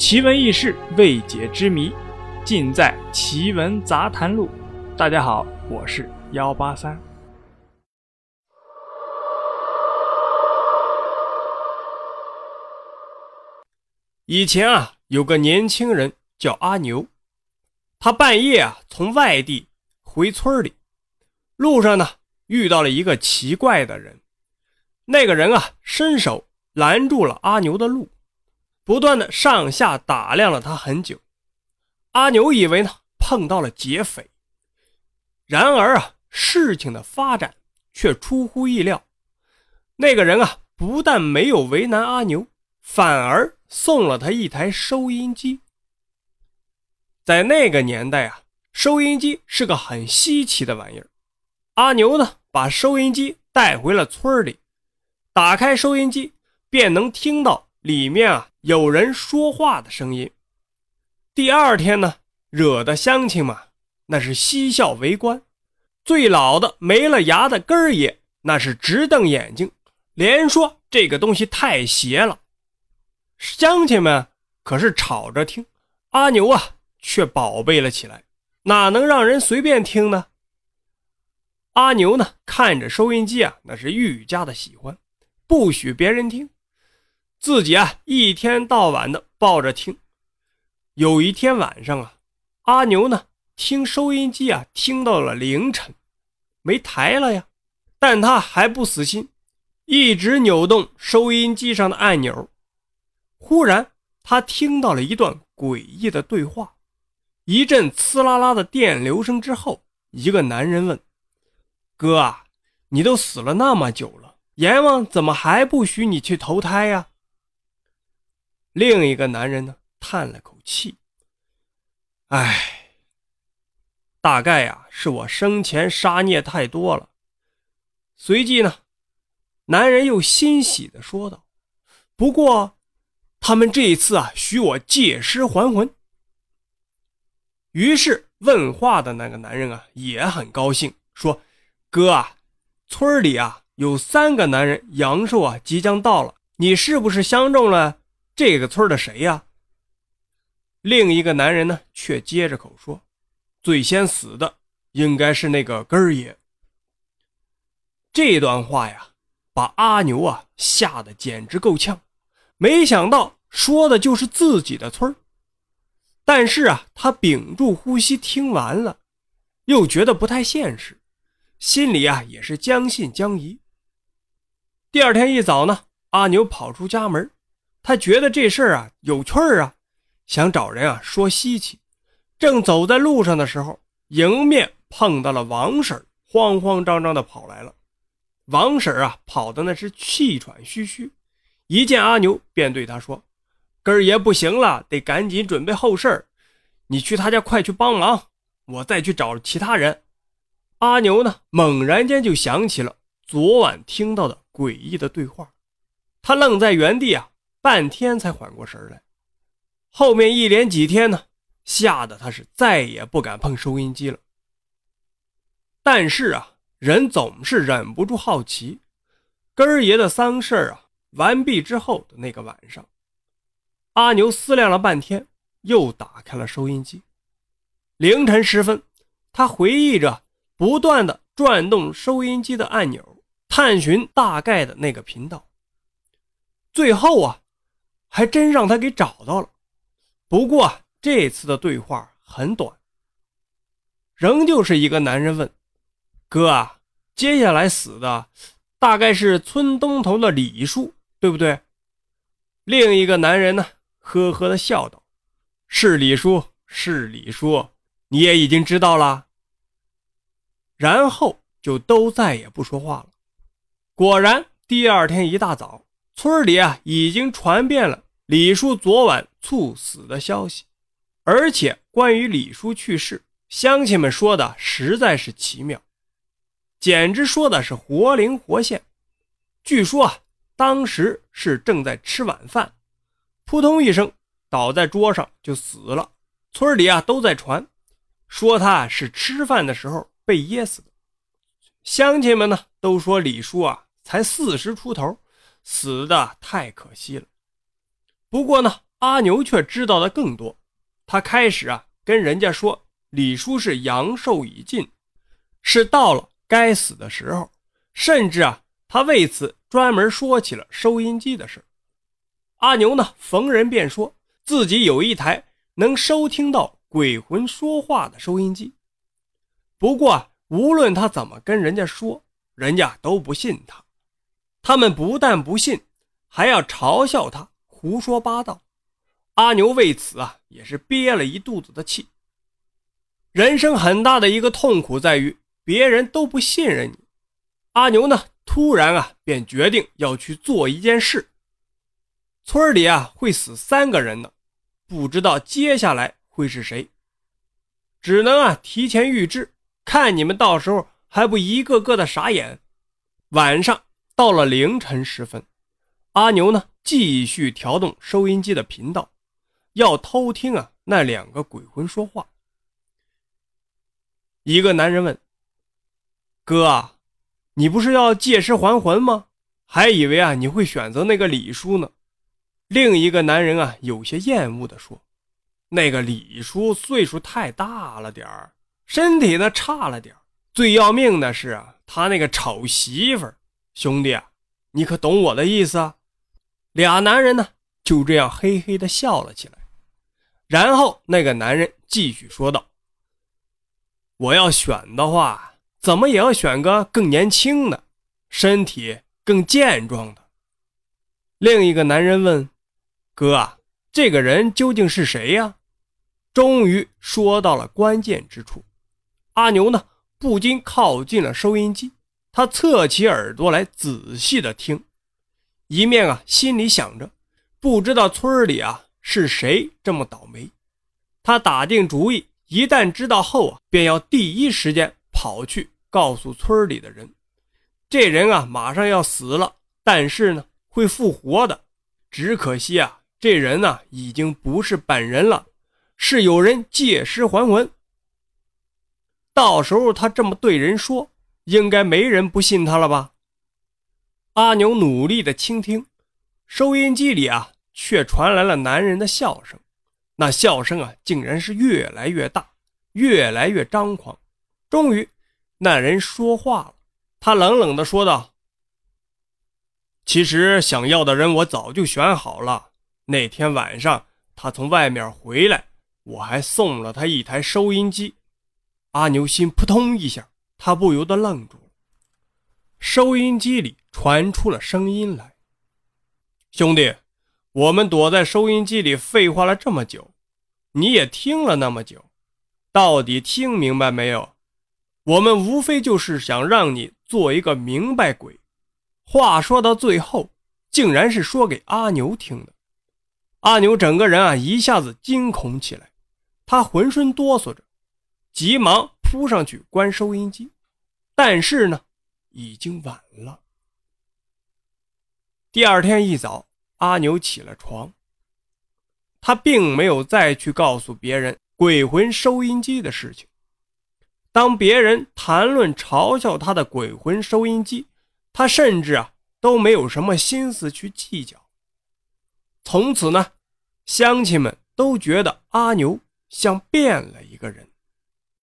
奇闻异事、未解之谜，尽在《奇闻杂谈录》。大家好，我是幺八三。以前啊，有个年轻人叫阿牛，他半夜啊从外地回村里，路上呢遇到了一个奇怪的人。那个人啊伸手拦住了阿牛的路。不断的上下打量了他很久，阿牛以为呢碰到了劫匪，然而啊事情的发展却出乎意料，那个人啊不但没有为难阿牛，反而送了他一台收音机。在那个年代啊，收音机是个很稀奇的玩意儿。阿牛呢把收音机带回了村里，打开收音机便能听到里面啊。有人说话的声音。第二天呢，惹得乡亲们那是嬉笑围观。最老的没了牙的根儿爷那是直瞪眼睛，连说这个东西太邪了。乡亲们可是吵着听，阿牛啊却宝贝了起来，哪能让人随便听呢？阿牛呢看着收音机啊，那是愈加的喜欢，不许别人听。自己啊，一天到晚的抱着听。有一天晚上啊，阿牛呢听收音机啊，听到了凌晨，没台了呀。但他还不死心，一直扭动收音机上的按钮。忽然，他听到了一段诡异的对话。一阵呲啦啦的电流声之后，一个男人问：“哥啊，你都死了那么久了，阎王怎么还不许你去投胎呀？”另一个男人呢，叹了口气：“哎，大概呀，是我生前杀孽太多了。”随即呢，男人又欣喜地说道：“不过，他们这一次啊，许我借尸还魂。”于是问话的那个男人啊，也很高兴，说：“哥啊，村里啊有三个男人阳寿啊即将到了，你是不是相中了？”这个村的谁呀？另一个男人呢，却接着口说：“最先死的应该是那个根儿爷。”这段话呀，把阿牛啊吓得简直够呛。没想到说的就是自己的村儿但是啊，他屏住呼吸听完了，又觉得不太现实，心里啊也是将信将疑。第二天一早呢，阿牛跑出家门。他觉得这事儿啊有趣儿啊，想找人啊说稀奇。正走在路上的时候，迎面碰到了王婶，慌慌张张的跑来了。王婶啊跑的那是气喘吁吁，一见阿牛便对他说：“根儿爷不行了，得赶紧准备后事儿你去他家快去帮忙，我再去找其他人。”阿牛呢猛然间就想起了昨晚听到的诡异的对话，他愣在原地啊。半天才缓过神来，后面一连几天呢，吓得他是再也不敢碰收音机了。但是啊，人总是忍不住好奇。根儿爷的丧事啊完毕之后的那个晚上，阿牛思量了半天，又打开了收音机。凌晨时分，他回忆着，不断的转动收音机的按钮，探寻大概的那个频道。最后啊。还真让他给找到了，不过这次的对话很短，仍旧是一个男人问：“哥啊，接下来死的大概是村东头的李叔，对不对？”另一个男人呢，呵呵的笑道：“是李叔，是李叔，你也已经知道了。”然后就都再也不说话了。果然，第二天一大早。村里啊，已经传遍了李叔昨晚猝死的消息，而且关于李叔去世，乡亲们说的实在是奇妙，简直说的是活灵活现。据说啊，当时是正在吃晚饭，扑通一声倒在桌上就死了。村里啊都在传，说他是吃饭的时候被噎死的。乡亲们呢都说李叔啊才四十出头。死的太可惜了。不过呢，阿牛却知道的更多。他开始啊跟人家说，李叔是阳寿已尽，是到了该死的时候，甚至啊他为此专门说起了收音机的事。阿牛呢逢人便说自己有一台能收听到鬼魂说话的收音机。不过无论他怎么跟人家说，人家都不信他。他们不但不信，还要嘲笑他胡说八道。阿牛为此啊，也是憋了一肚子的气。人生很大的一个痛苦在于别人都不信任你。阿牛呢，突然啊，便决定要去做一件事。村里啊，会死三个人呢，不知道接下来会是谁，只能啊提前预知，看你们到时候还不一个个的傻眼。晚上到了凌晨时分，阿牛呢继续调动收音机的频道。要偷听啊，那两个鬼魂说话。一个男人问：“哥，你不是要借尸还魂吗？还以为啊你会选择那个李叔呢。”另一个男人啊有些厌恶地说：“那个李叔岁数太大了点儿，身体呢差了点儿，最要命的是啊他那个丑媳妇儿。兄弟啊，你可懂我的意思啊？”俩男人呢就这样嘿嘿的笑了起来。然后那个男人继续说道：“我要选的话，怎么也要选个更年轻的，身体更健壮的。”另一个男人问：“哥，这个人究竟是谁呀？”终于说到了关键之处，阿牛呢不禁靠近了收音机，他侧起耳朵来仔细的听，一面啊心里想着，不知道村里啊。是谁这么倒霉？他打定主意，一旦知道后啊，便要第一时间跑去告诉村里的人。这人啊，马上要死了，但是呢，会复活的。只可惜啊，这人呢，已经不是本人了，是有人借尸还魂。到时候他这么对人说，应该没人不信他了吧？阿牛努力的倾听，收音机里啊。却传来了男人的笑声，那笑声啊，竟然是越来越大，越来越张狂。终于，那人说话了，他冷冷的说道：“其实想要的人我早就选好了。那天晚上他从外面回来，我还送了他一台收音机。”阿牛心扑通一下，他不由得愣住了。收音机里传出了声音来：“兄弟。”我们躲在收音机里废话了这么久，你也听了那么久，到底听明白没有？我们无非就是想让你做一个明白鬼。话说到最后，竟然是说给阿牛听的。阿牛整个人啊一下子惊恐起来，他浑身哆嗦着，急忙扑上去关收音机，但是呢，已经晚了。第二天一早。阿牛起了床，他并没有再去告诉别人鬼魂收音机的事情。当别人谈论嘲笑他的鬼魂收音机，他甚至啊都没有什么心思去计较。从此呢，乡亲们都觉得阿牛像变了一个人。